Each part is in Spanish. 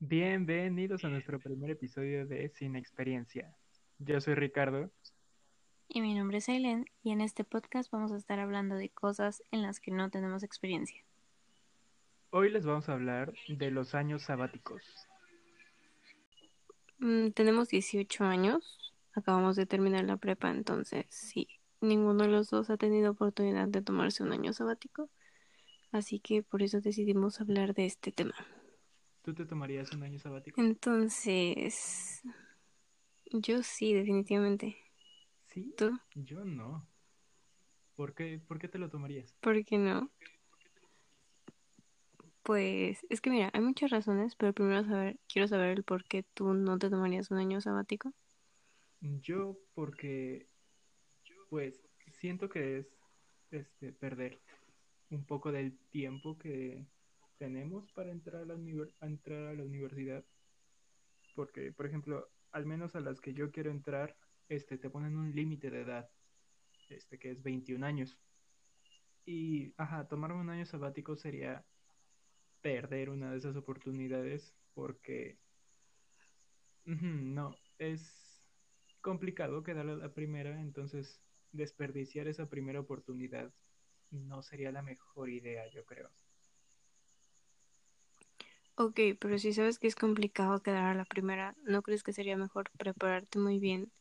Bienvenidos a nuestro primer episodio de Sin Experiencia. Yo soy Ricardo. Y mi nombre es Aileen y en este podcast vamos a estar hablando de cosas en las que no tenemos experiencia. Hoy les vamos a hablar de los años sabáticos. Mm, tenemos 18 años, acabamos de terminar la prepa, entonces sí, ninguno de los dos ha tenido oportunidad de tomarse un año sabático, así que por eso decidimos hablar de este tema. ¿Tú te tomarías un año sabático? Entonces, yo sí, definitivamente. ¿Sí? ¿Tú? Yo no. ¿Por qué, ¿Por qué te lo tomarías? ¿Por qué no? Pues es que mira, hay muchas razones, pero primero saber, quiero saber el por qué tú no te tomarías un año sabático. Yo porque pues siento que es este perder un poco del tiempo que tenemos para entrar a la, a entrar a la universidad. Porque, por ejemplo, al menos a las que yo quiero entrar, este, te ponen un límite de edad, este, que es 21 años. Y, ajá, tomarme un año sabático sería perder una de esas oportunidades porque, no, es complicado quedar a la primera, entonces desperdiciar esa primera oportunidad no sería la mejor idea, yo creo. Ok, pero si sabes que es complicado quedar a la primera, ¿no crees que sería mejor prepararte muy bien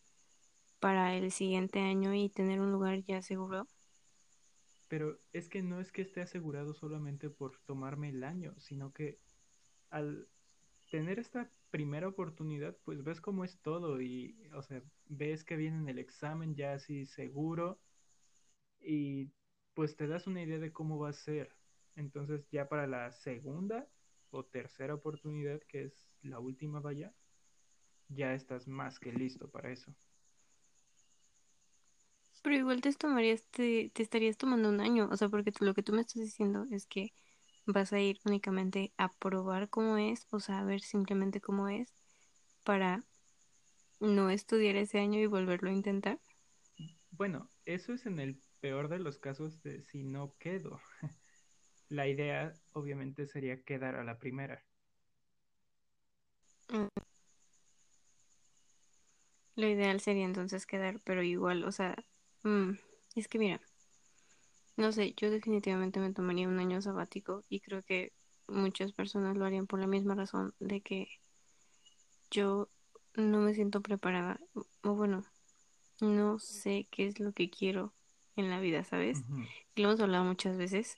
para el siguiente año y tener un lugar ya seguro? Pero es que no es que esté asegurado solamente por tomarme el año, sino que al tener esta primera oportunidad, pues ves cómo es todo y, o sea, ves que viene el examen ya así seguro y pues te das una idea de cómo va a ser. Entonces ya para la segunda o tercera oportunidad, que es la última vaya, ya estás más que listo para eso. Pero igual te tomarías, te, te estarías tomando un año, o sea, porque lo que tú me estás diciendo es que vas a ir únicamente a probar cómo es, o sea, a ver simplemente cómo es, para no estudiar ese año y volverlo a intentar. Bueno, eso es en el peor de los casos de si no quedo. La idea obviamente sería quedar a la primera. Mm. Lo ideal sería entonces quedar, pero igual, o sea, mm, es que mira, no sé, yo definitivamente me tomaría un año sabático y creo que muchas personas lo harían por la misma razón de que yo no me siento preparada, o bueno, no sé qué es lo que quiero en la vida, ¿sabes? Lo hemos hablado muchas veces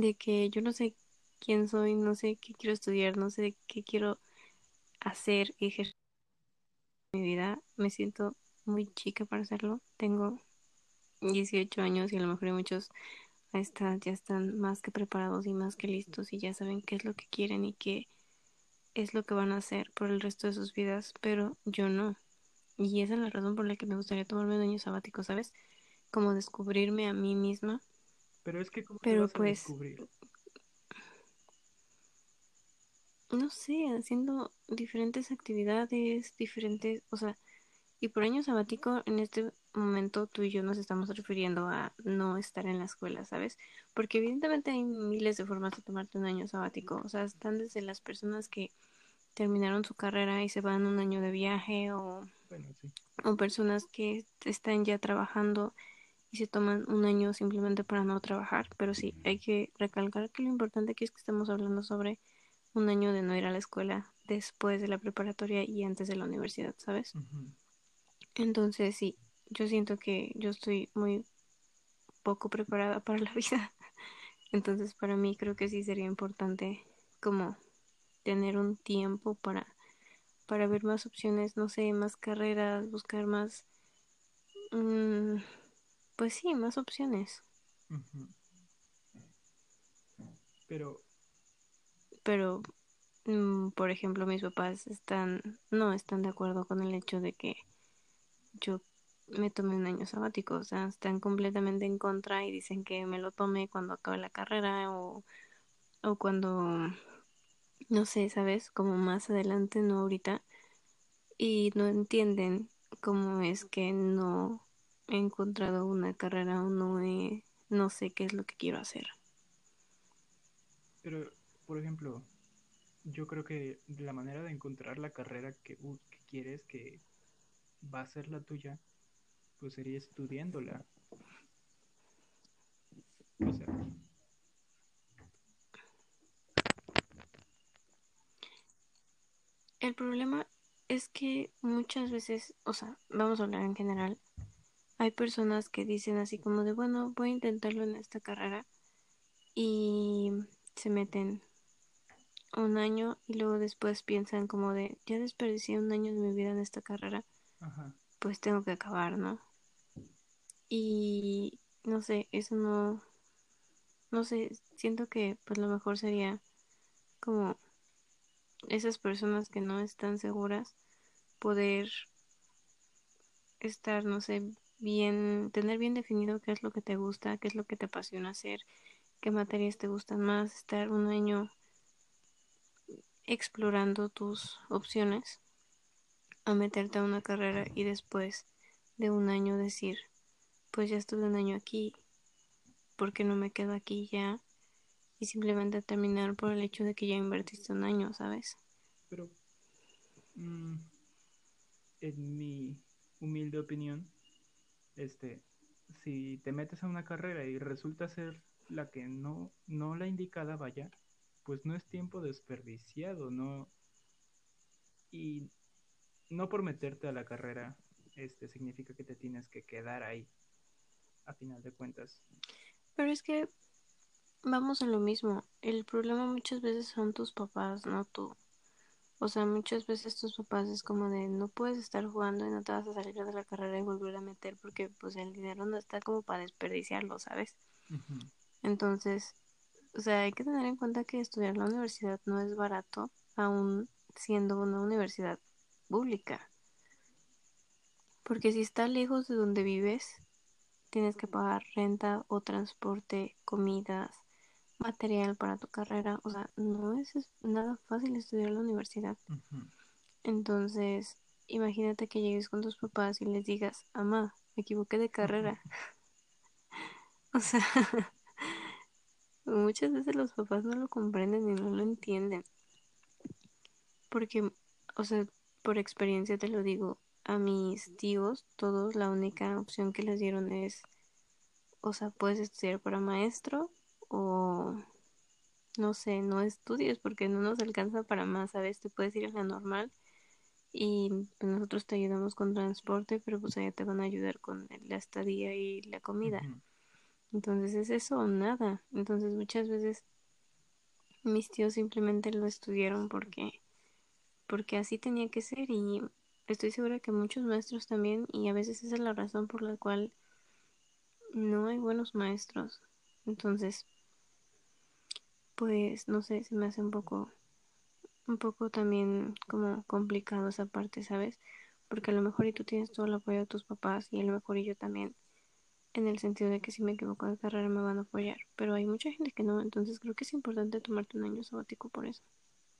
de que yo no sé quién soy, no sé qué quiero estudiar, no sé qué quiero hacer, ejercer mi vida. Me siento muy chica para hacerlo. Tengo 18 años y a lo mejor muchos ya están más que preparados y más que listos y ya saben qué es lo que quieren y qué es lo que van a hacer por el resto de sus vidas, pero yo no. Y esa es la razón por la que me gustaría tomarme un año sabático, ¿sabes? Como descubrirme a mí misma pero es que, ¿cómo Pero vas a pues, descubrir? No sé, haciendo diferentes actividades, diferentes, o sea, y por año sabático, en este momento tú y yo nos estamos refiriendo a no estar en la escuela, ¿sabes? Porque evidentemente hay miles de formas de tomarte un año sabático, o sea, están desde las personas que terminaron su carrera y se van un año de viaje o, o personas que están ya trabajando y se toman un año simplemente para no trabajar, pero sí, hay que recalcar que lo importante aquí es que estamos hablando sobre un año de no ir a la escuela después de la preparatoria y antes de la universidad, ¿sabes? Entonces sí, yo siento que yo estoy muy poco preparada para la vida. Entonces para mí creo que sí sería importante como tener un tiempo para para ver más opciones, no sé, más carreras, buscar más mmm, pues sí, más opciones. Pero... Pero, mm, por ejemplo, mis papás están, no están de acuerdo con el hecho de que yo me tome un año sabático, o sea, están completamente en contra y dicen que me lo tome cuando acabe la carrera o, o cuando, no sé, ¿sabes? Como más adelante, no ahorita. Y no entienden cómo es que no he encontrado una carrera o no he, no sé qué es lo que quiero hacer. Pero, por ejemplo, yo creo que la manera de encontrar la carrera que, que quieres, que va a ser la tuya, pues sería estudiándola. O sea, el problema es que muchas veces, o sea, vamos a hablar en general, hay personas que dicen así como de, bueno, voy a intentarlo en esta carrera y se meten un año y luego después piensan como de, ya desperdicié un año de mi vida en esta carrera, ajá. pues tengo que acabar, ¿no? Y no sé, eso no, no sé, siento que pues lo mejor sería como esas personas que no están seguras poder estar, no sé, bien, tener bien definido qué es lo que te gusta, qué es lo que te apasiona hacer, qué materias te gustan más, estar un año explorando tus opciones a meterte a una carrera y después de un año decir, pues ya estuve un año aquí, ¿por qué no me quedo aquí ya? Y simplemente terminar por el hecho de que ya invertiste un año, ¿sabes? Pero, mmm, en mi humilde opinión, este, si te metes a una carrera y resulta ser la que no, no la indicada, vaya, pues no es tiempo desperdiciado, no. Y no por meterte a la carrera, este significa que te tienes que quedar ahí, a final de cuentas. Pero es que vamos a lo mismo. El problema muchas veces son tus papás, no tú. O sea, muchas veces tus papás es como de no puedes estar jugando y no te vas a salir de la carrera y volver a meter porque pues el dinero no está como para desperdiciarlo, ¿sabes? Ujú. Entonces, o sea, hay que tener en cuenta que estudiar la universidad no es barato, aún siendo una universidad pública. Porque si está lejos de donde vives, tienes que pagar renta o transporte, comidas, material para tu carrera. O sea, no es nada fácil estudiar la universidad. Entonces, imagínate que llegues con tus papás y les digas, mamá, me equivoqué de carrera. O sea, muchas veces los papás no lo comprenden y no lo entienden. Porque, o sea, por experiencia te lo digo, a mis tíos, todos la única opción que les dieron es, o sea, puedes estudiar para maestro o no sé, no estudies porque no nos alcanza para más, ¿sabes? Te puedes ir a la normal y pues, nosotros te ayudamos con transporte, pero pues allá te van a ayudar con la estadía y la comida. Entonces es eso o nada. Entonces muchas veces mis tíos simplemente lo estudiaron porque porque así tenía que ser y estoy segura que muchos maestros también y a veces esa es la razón por la cual no hay buenos maestros. Entonces, pues no sé, se me hace un poco un poco también como complicado esa parte, ¿sabes? Porque a lo mejor y tú tienes todo el apoyo de tus papás y a lo mejor y yo también en el sentido de que si me equivoco de carrera me van a apoyar, pero hay mucha gente que no, entonces creo que es importante tomarte un año sabático por eso.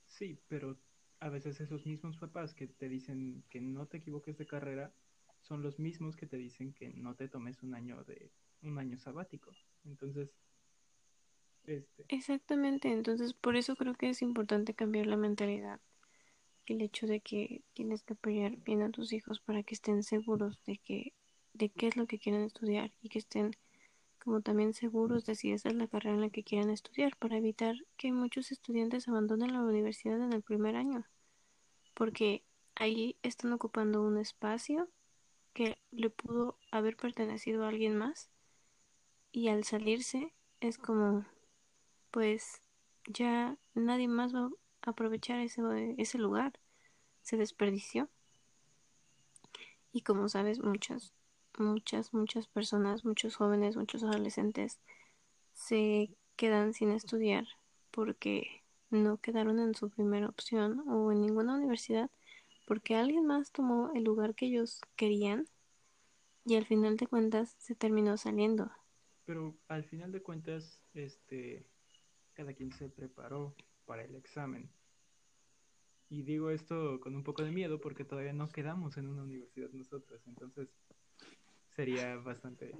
Sí, pero a veces esos mismos papás que te dicen que no te equivoques de carrera son los mismos que te dicen que no te tomes un año de un año sabático. Entonces, este, Exactamente, entonces por eso creo que es importante cambiar la mentalidad, el hecho de que tienes que apoyar bien a tus hijos para que estén seguros de que de qué es lo que quieren estudiar y que estén como también seguros de si esa es la carrera en la que quieren estudiar para evitar que muchos estudiantes abandonen la universidad en el primer año, porque ahí están ocupando un espacio que le pudo haber pertenecido a alguien más y al salirse es como pues ya nadie más va a aprovechar ese, ese lugar. Se desperdició. Y como sabes, muchas, muchas, muchas personas, muchos jóvenes, muchos adolescentes se quedan sin estudiar porque no quedaron en su primera opción o en ninguna universidad porque alguien más tomó el lugar que ellos querían y al final de cuentas se terminó saliendo. pero al final de cuentas, este, cada quien se preparó para el examen. Y digo esto con un poco de miedo porque todavía no quedamos en una universidad nosotros, entonces sería bastante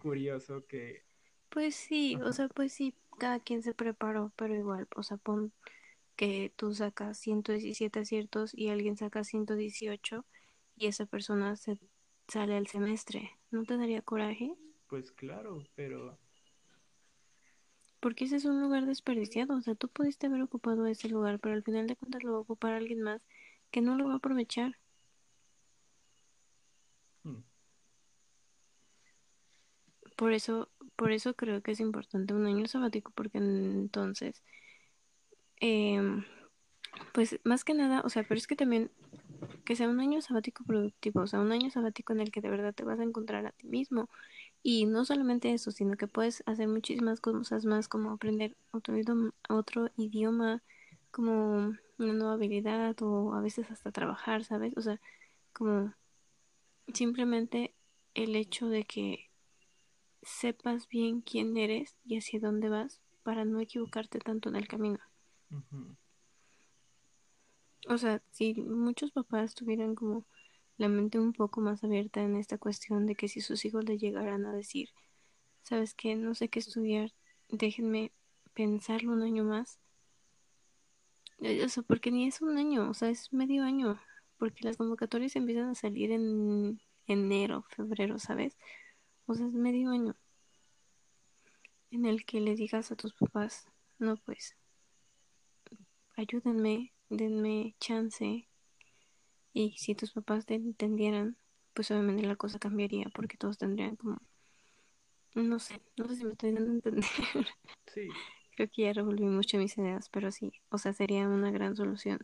curioso que, Pues sí, o sea, pues sí, cada quien se preparó, pero igual, o sea, pon, que tú sacas 117 aciertos y alguien saca 118 y esa persona se sale al semestre. ¿No te daría coraje? Pues claro, pero Porque ese es un lugar desperdiciado. O sea, tú pudiste haber ocupado ese lugar, pero al final de cuentas lo va a ocupar alguien más que no lo va a aprovechar. hmm, Por eso, por eso creo que es importante un año sabático, porque entonces, em, pues más que nada, o sea, pero es que también que sea un año sabático productivo, o sea, un año sabático en el que de verdad te vas a encontrar a ti mismo. Y no solamente eso, sino que puedes hacer muchísimas cosas más, como aprender otro idioma, otro idioma, como una nueva habilidad, o a veces hasta trabajar, ¿sabes? O sea, como simplemente el hecho de que sepas bien quién eres y hacia dónde vas para no equivocarte tanto en el camino. O sea, si muchos papás tuvieran como la mente un poco más abierta en esta cuestión de que si sus hijos le llegaran a decir, sabes qué, no sé qué estudiar, déjenme pensarlo un año más. Eh, O sea, porque ni es un año, o sea, es medio año, porque las convocatorias empiezan a salir en enero, febrero, ¿sabes? O sea, es medio año en el que le digas a tus papás, no, pues, ayúdenme, denme chance. Y si tus papás te entendieran, pues obviamente la cosa cambiaría porque todos tendrían como, no sé, no sé si me estoy dando a entender. sí, Creo que ya revolví mucho mis ideas, pero sí, o sea, sería una gran solución.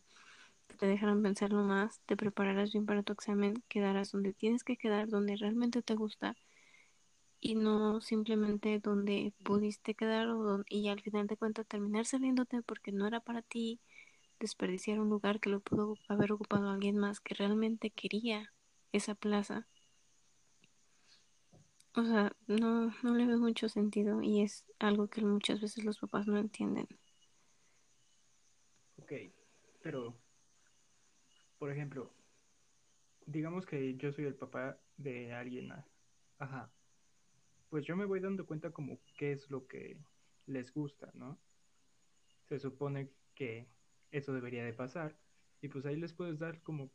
Que te dejaran pensarlo más, te prepararas bien para tu examen, quedaras donde tienes que quedar, donde realmente te gusta y no simplemente donde pudiste quedar o don- y al final de cuentas terminar saliéndote porque no era para ti, desperdiciar un lugar que lo pudo haber ocupado alguien más que realmente quería esa plaza. O sea, no, no le veo mucho sentido y es algo que muchas veces los papás no entienden. ok, pero, por ejemplo, digamos que yo soy el papá de alguien, ajá, pues yo me voy dando cuenta como qué es lo que les gusta, ¿no? Se supone que eso debería de pasar y pues ahí les puedes dar como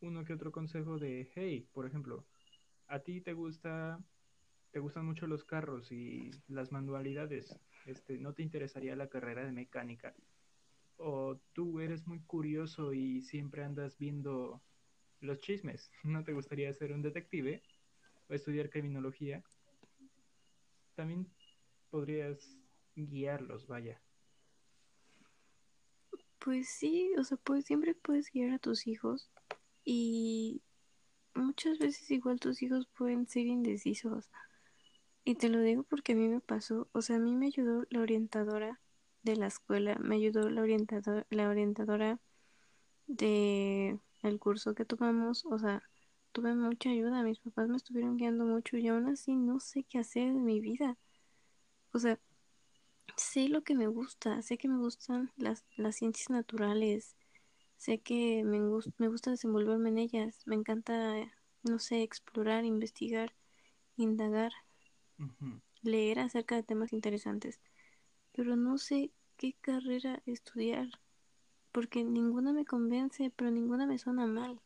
uno que otro consejo de, hey, por ejemplo, a ti te gusta, te gustan mucho los carros y las manualidades, este, ¿no te interesaría la carrera de mecánica? O tú eres muy curioso y siempre andas viendo los chismes, ¿no te gustaría ser un detective o estudiar criminología? También podrías guiarlos, vaya. Pues sí, o sea, pues siempre puedes guiar a tus hijos y muchas veces igual tus hijos pueden ser indecisos. Y te lo digo porque a mí me pasó, o sea, a mí me ayudó la orientadora de la escuela, me ayudó la orientadora, la orientadora de el curso que tomamos, o sea, tuve mucha ayuda, mis papás me estuvieron guiando mucho y aún así no sé qué hacer en mi vida. O sea, sé lo que me gusta, sé que me gustan las, las ciencias naturales, sé que me, me gusta desenvolverme en ellas, me encanta, no sé, explorar, investigar, indagar, leer acerca de temas interesantes, pero no sé qué carrera estudiar, porque ninguna me convence, pero ninguna me suena mal.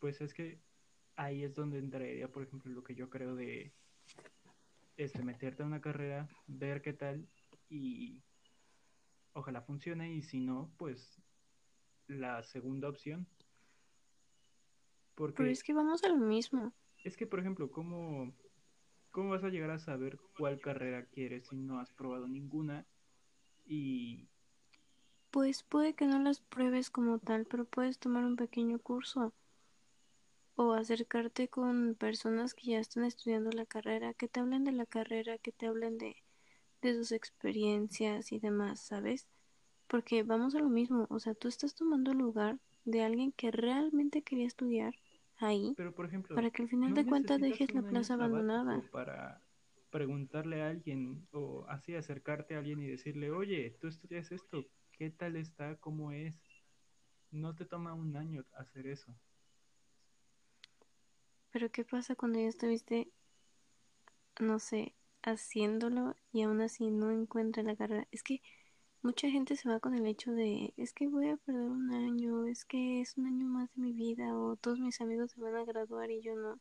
Pues es que ahí es donde entraría, por ejemplo, lo que yo creo de este, meterte a una carrera, ver qué tal y ojalá funcione y si no, pues la segunda opción. Pero Porque es que vamos a lo mismo. es que, por ejemplo, ¿cómo, cómo vas a llegar a saber cuál carrera quieres si no has probado ninguna? Y Pues puede que no las pruebes como tal, pero puedes tomar un pequeño curso o acercarte con personas que ya están estudiando la carrera, que te hablen de la carrera, que te hablen de, de sus experiencias y demás, ¿sabes? Porque vamos a lo mismo, o sea, tú estás tomando el lugar de alguien que realmente quería estudiar ahí Pero, por ejemplo, para que al final no de cuentas dejes la plaza abandonada. para preguntarle a alguien o así acercarte a alguien y decirle, oye, tú estudias esto, ¿qué tal está? ¿Cómo es? No te toma un año hacer eso. Pero ¿qué pasa cuando ya estuviste, no sé, haciéndolo y aún así no encuentras la carrera? Es que mucha gente se va con el hecho de, es que voy a perder un año, es que es un año más de mi vida, o todos mis amigos se van a graduar y yo no.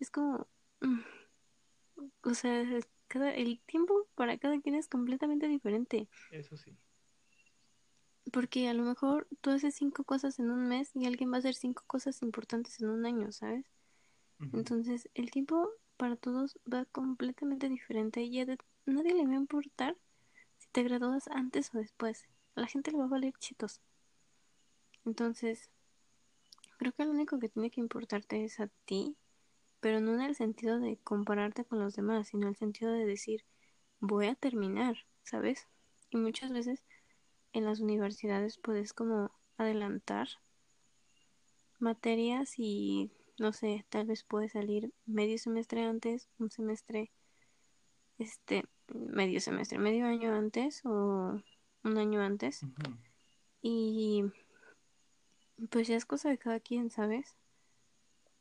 Es como, mm, o sea, cada, el tiempo para cada quien es completamente diferente. Eso sí. Porque a lo mejor tú haces cinco cosas en un mes y alguien va a hacer cinco cosas importantes en un año, ¿sabes? Entonces, el tiempo para todos va completamente diferente y a nadie le va a importar si te gradúas antes o después. A la gente le va a valer chitos. Entonces, creo que lo único que tiene que importarte es a ti, pero no en el sentido de compararte con los demás, sino en el sentido de decir, voy a terminar, ¿sabes? Y muchas veces en las universidades puedes como adelantar materias y no sé, tal vez puedes salir medio semestre antes, un semestre, este, medio semestre, medio año antes o un año antes. Y pues ya es cosa de cada quien, ¿sabes?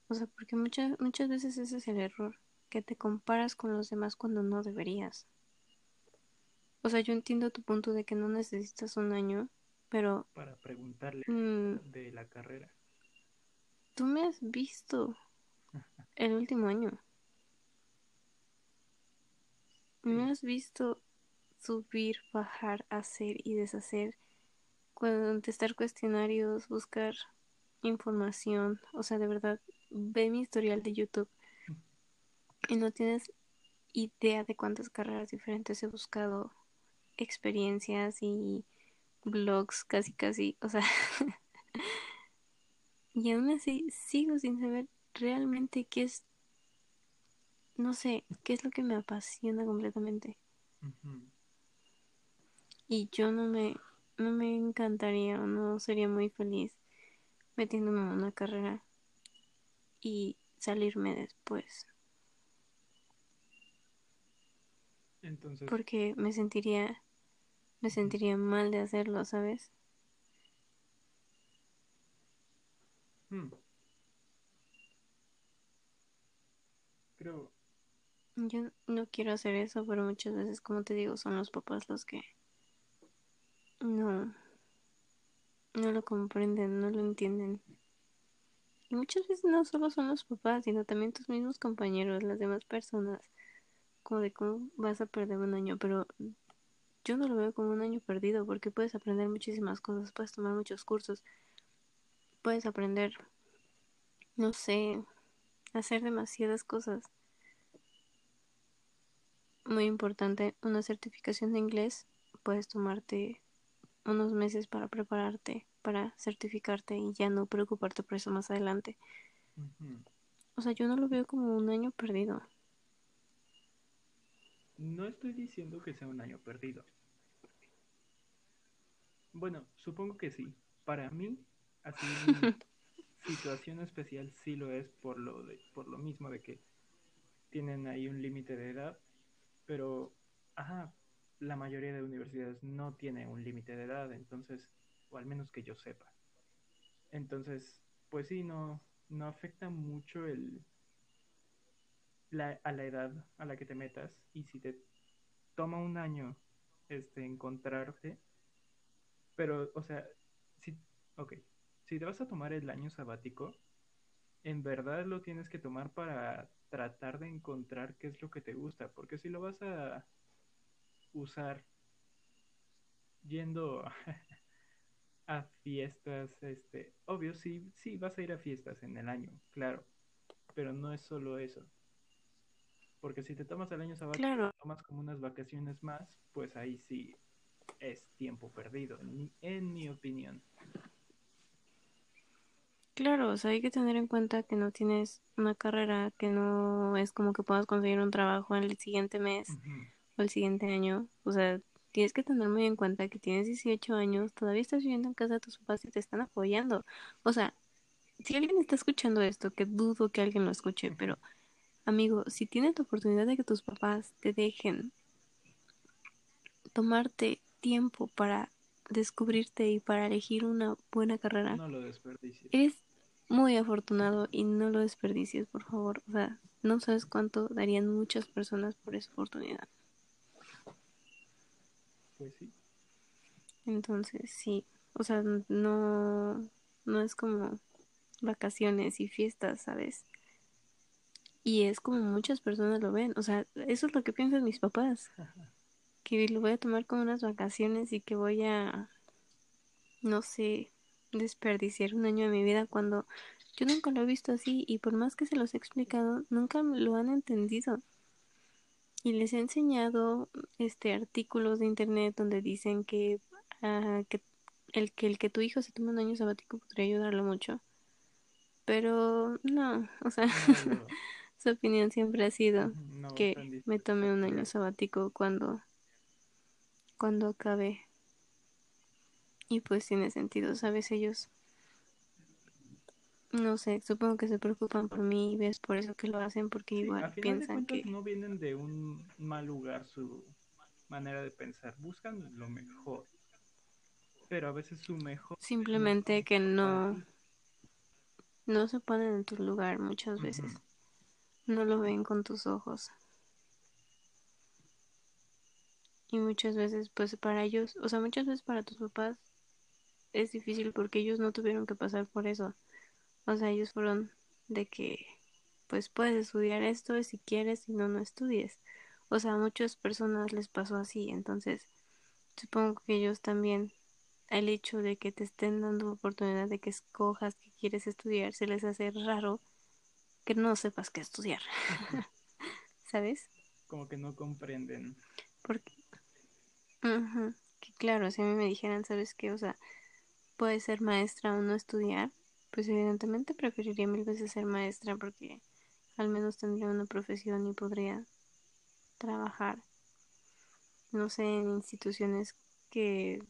O sea, porque muchas, muchas veces ese es el error, que te comparas con los demás cuando no deberías. O sea, yo entiendo tu punto de que no necesitas un año, pero Para preguntarle mm, de la carrera. Tú me has visto el último año. Me has visto subir, bajar, hacer y deshacer, contestar cuestionarios, buscar información. O sea, de verdad, ve mi historial de YouTube y no tienes idea de cuántas carreras diferentes he buscado, experiencias y blogs, casi, casi. O sea, y aún así sigo sin saber realmente qué es, no sé, qué es lo que me apasiona completamente. Y yo no me, no me encantaría o no sería muy feliz metiéndome en una carrera y salirme después. Entonces, Porque me sentiría, me sentiría mal de hacerlo, ¿sabes? Hmm, creo, Yo no quiero hacer eso, pero muchas veces, como te digo, son los papás los que no, no lo comprenden, no lo entienden. Y muchas veces no solo son los papás, sino también tus mismos compañeros, las demás personas. Como de cómo vas a perder un año, pero yo no lo veo como un año perdido porque puedes aprender muchísimas cosas, puedes tomar muchos cursos, puedes aprender, no sé, hacer demasiadas cosas. Muy importante, una certificación de inglés, puedes tomarte unos meses para prepararte, para certificarte y ya no preocuparte por eso más adelante. O sea, yo no lo veo como un año perdido. No estoy diciendo que sea un año perdido. Bueno, supongo que sí. Para mí, así situación especial sí lo es por lo de, por lo mismo de que tienen ahí un límite de edad, pero ajá, la mayoría de universidades no tiene un límite de edad, entonces, o al menos que yo sepa. Entonces, pues sí, no, no afecta mucho el, la, a la edad a la que te metas y si te toma un año este encontrarte, pero o sea, si ok, si te vas a tomar el año sabático, en verdad lo tienes que tomar para tratar de encontrar qué es lo que te gusta, porque si lo vas a usar yendo a fiestas, este, obvio sí, sí vas a ir a fiestas en el año, claro, pero no es solo eso. Porque si te tomas el año sabático, Claro, tomas como unas vacaciones más, pues ahí sí es tiempo perdido, en mi, en mi opinión. Claro, o sea, hay que tener en cuenta que no tienes una carrera, que no es como que puedas conseguir un trabajo en el siguiente mes o el siguiente año. O sea, tienes que tener muy en cuenta que tienes 18 años, todavía estás viviendo en casa de tus papás y te están apoyando. O sea, si alguien está escuchando esto, que dudo que alguien lo escuche, pero amigo, si tienes la oportunidad de que tus papás te dejen tomarte tiempo para descubrirte y para elegir una buena carrera, No lo desperdicies. eres muy afortunado y no lo desperdicies, por favor. O sea, no sabes cuánto darían muchas personas por esa oportunidad. Pues sí. Entonces, sí, o sea, no, no es como vacaciones y fiestas, ¿sabes? Y es como muchas personas lo ven, o sea, eso es lo que piensan mis papás, que lo voy a tomar como unas vacaciones y que voy a, no sé, desperdiciar un año de mi vida cuando yo nunca lo he visto así y por más que se los he explicado, nunca lo han entendido. Y les he enseñado este artículos de internet donde dicen que, uh, que el que el que tu hijo se tome un año sabático podría ayudarlo mucho. Pero no, o sea, No, no, su opinión siempre ha sido no que me tome un año sabático cuando cuando acabe. Y pues tiene sentido, ¿sabes? Ellos no sé, supongo que se preocupan por mí y ves por eso que lo hacen porque Sí, igual piensan que no vienen de un mal lugar su manera de pensar, buscan lo mejor, pero a veces su mejor no simplemente que no no se ponen en tu lugar muchas veces. No lo ven con tus ojos. Y muchas veces, pues para ellos, o sea, muchas veces para tus papás es difícil porque ellos no tuvieron que pasar por eso. O sea, ellos fueron de que, pues puedes estudiar esto si quieres, si no, no estudies. O sea, a muchas personas les pasó así. Entonces, supongo que ellos también, el hecho de que te estén dando oportunidad de que escojas que quieres estudiar, se les hace raro que no sepas qué estudiar. ¿Sabes? Como que no comprenden. Porque, ujú, que claro, si a mí me dijeran, ¿sabes qué? O sea, puedes ser maestra o no estudiar, pues evidentemente preferiría mil veces ser maestra porque al menos tendría una profesión y podría trabajar, no sé, en instituciones que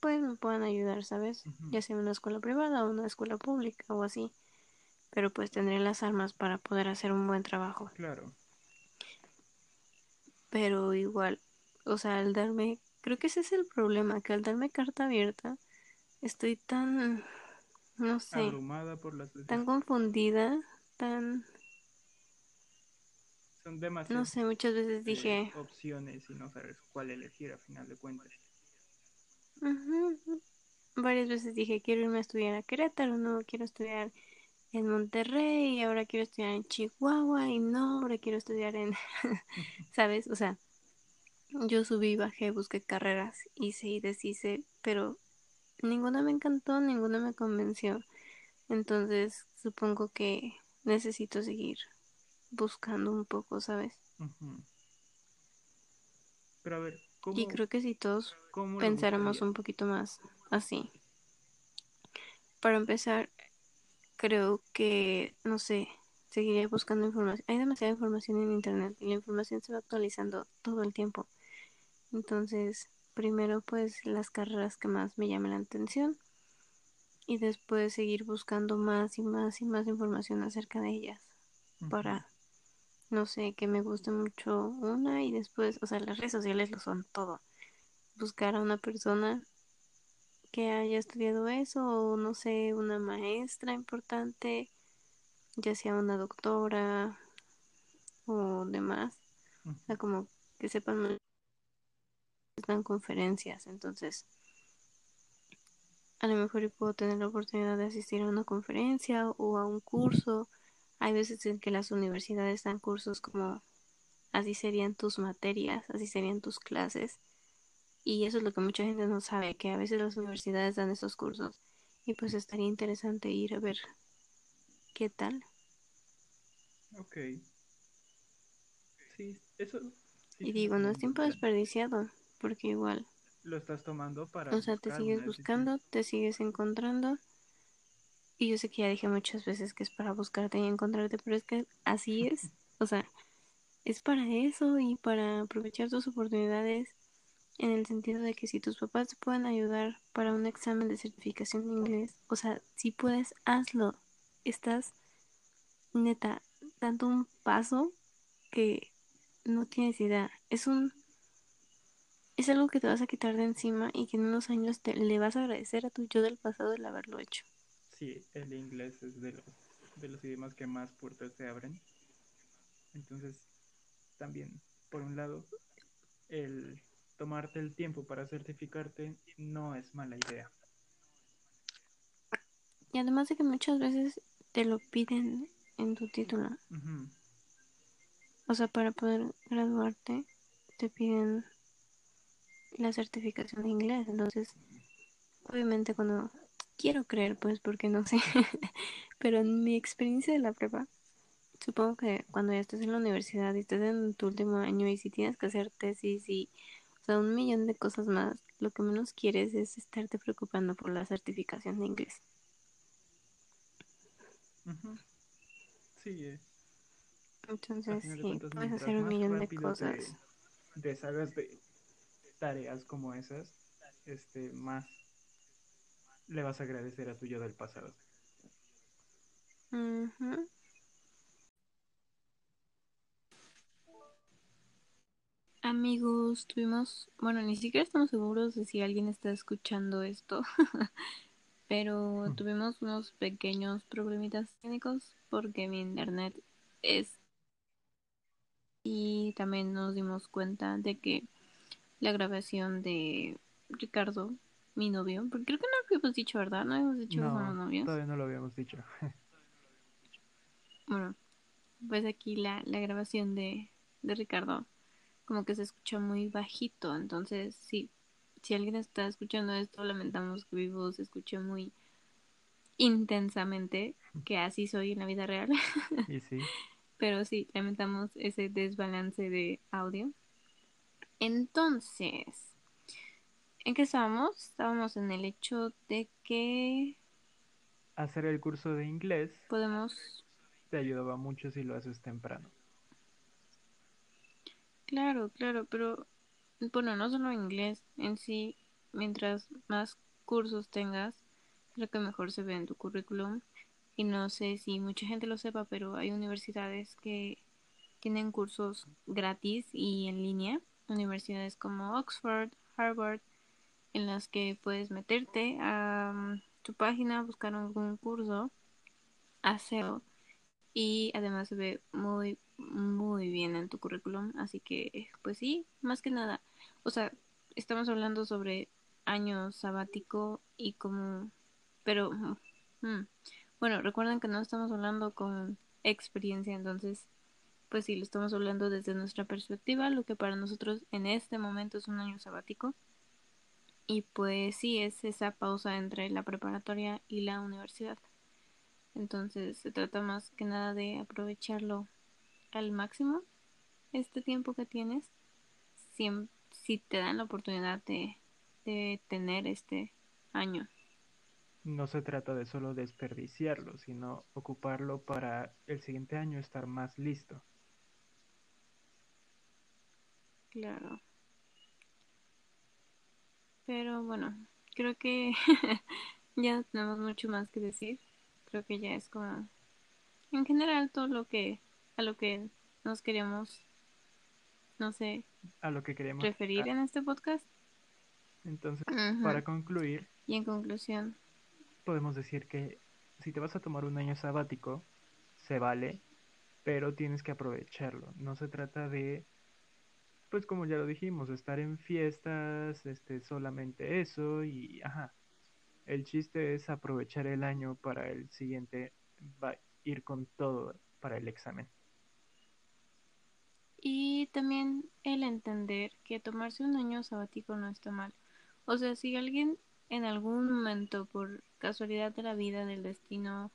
pues me puedan ayudar, ¿sabes? Ya sea una escuela privada o una escuela pública o así, pero pues tendré las armas para poder hacer un buen trabajo. Claro, Pero igual, o sea, al darme, creo que ese es el problema, que al darme carta abierta, estoy tan, no sé, abrumada por las tan confundida, tan, Son no demasiadas sé, muchas veces eh, dije, opciones y no sabes cuál elegir a final de cuentas. varias veces dije, quiero irme a estudiar a Querétaro, no, quiero estudiar en Monterrey, ahora quiero estudiar en Chihuahua, y no, ahora quiero estudiar en, ¿sabes? O sea, yo subí, bajé, busqué carreras, hice y deshice, pero ninguna me encantó, ninguna me convenció. Entonces, supongo que necesito seguir buscando un poco, ¿sabes? Pero a ver, Y ¿cómo, creo que si todos pensáramos un poquito más así. Para empezar, creo que, no sé, seguiría buscando información. Hay demasiada información en Internet y la información se va actualizando todo el tiempo. Entonces, primero pues las carreras que más me llaman la atención y después seguir buscando más y más y más información acerca de ellas para, no sé, que me guste mucho una y después, o sea, las redes sociales lo son todo. Buscar a una persona que haya estudiado eso o no sé, una maestra importante, ya sea una doctora o demás, o sea, como que sepan dan conferencias, entonces a lo mejor yo puedo tener la oportunidad de asistir a una conferencia o a un curso. Hay veces en que las universidades dan cursos como así serían tus materias, así serían tus clases. Y eso es lo que mucha gente no sabe, que a veces las universidades dan esos cursos. Y pues estaría interesante ir a ver qué tal. Ok, sí, eso sí Y digo, no es tiempo desperdiciado, porque igual, Lo estás tomando para o sea, te sigues decisión. buscando, te sigues encontrando. Y yo sé que ya dije muchas veces que es para buscarte y encontrarte, pero es que así es. O sea, es para eso y para aprovechar tus oportunidades en el sentido de que si tus papás te pueden ayudar para un examen de certificación de inglés, o sea, si puedes, hazlo. Estás neta dando un paso que no tienes idea. Es un es algo que te vas a quitar de encima y que en unos años te, le vas a agradecer a tu yo del pasado el haberlo hecho. Sí, el inglés es de los, de los idiomas que más puertas te abren. Entonces, también, por un lado, el tomarte el tiempo para certificarte no es mala idea. Y además de que muchas veces te lo piden en tu título. O sea, para poder graduarte te piden la certificación de inglés. Entonces, obviamente cuando quiero creer, pues porque no sé, pero en mi experiencia de la prepa, supongo que cuando ya estés en la universidad y estés en tu último año y si tienes que hacer tesis y, o sea, un millón de cosas más, lo que menos quieres es estarte preocupando por la certificación de inglés. Sí, eh, a Entonces, sí, puedes hacer un millón de te cosas. deshagas de tareas como esas, este, más le vas a agradecer a tu yo del pasado. Amigos, tuvimos, bueno, ni siquiera estamos seguros de si alguien está escuchando esto, pero tuvimos unos pequeños problemitas técnicos porque mi internet es y también nos dimos cuenta de que la grabación de Ricardo, mi novio, porque creo que no lo habíamos dicho, ¿verdad? No habíamos dicho que somos No, novios. todavía no lo habíamos dicho. Bueno, pues aquí la, la grabación de, de Ricardo como que se escucha muy bajito, entonces sí, si alguien está escuchando esto, lamentamos que mi voz se escuche muy intensamente, que así soy en la vida real, Y sí, pero sí, lamentamos ese desbalance de audio. Entonces, ¿en qué estábamos? Estábamos en el hecho de que hacer el curso de inglés podemos, te ayudaba mucho si lo haces temprano. claro, claro, pero bueno, no solo inglés en sí, mientras más cursos tengas, creo que mejor se ve en tu currículum. Y no sé si mucha gente lo sepa, pero hay universidades que tienen cursos gratis y en línea. Universidades como Oxford, Harvard, en las que puedes meterte a um, tu página, buscar algún curso, hacerlo y además se ve muy, muy bien en tu currículum. Así que, pues sí, más que nada. O sea, estamos hablando sobre año sabático y como... Pero, mm, bueno, recuerden que no estamos hablando con experiencia, entonces, pues sí, lo estamos hablando desde nuestra perspectiva, lo que para nosotros en este momento es un año sabático. Y pues sí, es esa pausa entre la preparatoria y la universidad. Entonces se trata más que nada de aprovecharlo al máximo este tiempo que tienes. Si, si te dan la oportunidad de, de tener este año. No se trata de solo desperdiciarlo, sino ocuparlo para el siguiente año estar más listo. Claro. Pero bueno, creo que ya no tenemos mucho más que decir. Creo que ya es como en general todo lo que a lo que nos queremos no sé A lo que queremos referir en este podcast. Entonces, para concluir, Y en conclusión, podemos decir que si te vas a tomar un año sabático, se vale, pero tienes que aprovecharlo. No se trata de, pues como ya lo dijimos, estar en fiestas, este, solamente eso y, ajá, el chiste es aprovechar el año para el siguiente, va ir con todo para el examen. Y también el entender que tomarse un año sabático no está mal. O sea, si alguien en algún momento, por casualidad de la vida, del destino,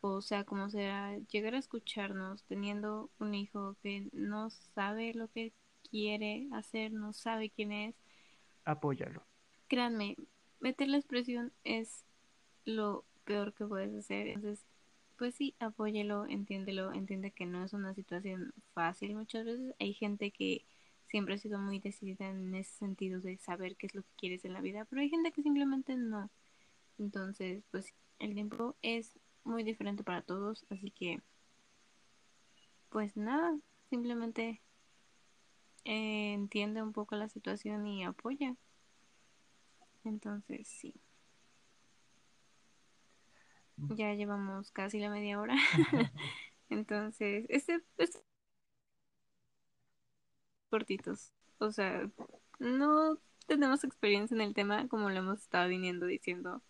o sea, como sea, llegar a escucharnos teniendo un hijo que no sabe lo que quiere hacer, no sabe quién es, Apóyalo. créanme, meterle expresión es lo peor que puedes hacer. Entonces, pues sí, apóyelo, entiéndelo, entiende que no es una situación fácil muchas veces. Hay gente que siempre ha sido muy decidida en ese sentido de saber qué es lo que quieres en la vida, pero hay gente que simplemente no. Entonces, pues el tiempo es muy diferente para todos, así que, pues nada, simplemente eh, entiende un poco la situación y apoya. Entonces, sí. Ya llevamos casi la media hora. Entonces, este, este cortitos. O sea, no tenemos experiencia en el tema, como lo hemos estado viniendo diciendo.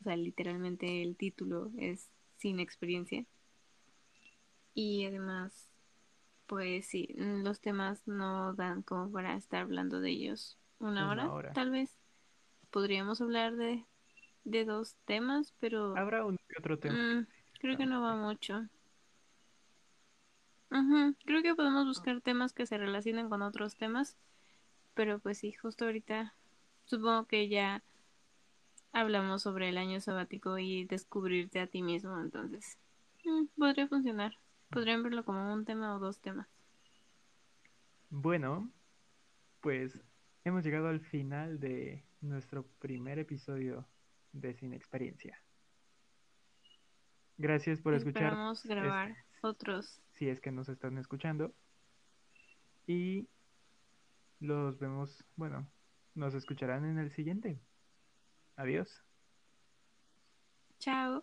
O sea, literalmente el título es sin experiencia. Y además, pues sí, los temas no dan como para estar hablando de ellos una, Una hora, hora. Tal vez podríamos hablar de, de dos temas, pero Habrá un otro tema. mm, creo que no va mucho. Ujú, Creo que podemos buscar temas que se relacionen con otros temas, pero pues sí, justo ahorita supongo que ya hablamos sobre el año sabático y descubrirte a ti mismo, entonces mm, podría funcionar. Podrían verlo como un tema o dos temas. Bueno, pues hemos llegado al final de nuestro primer episodio de Sin Experiencia. Gracias por escuchar. Esperamos grabar este, otros. si es que nos están escuchando. Y los vemos, bueno, nos escucharán en el siguiente. Adiós. Chao.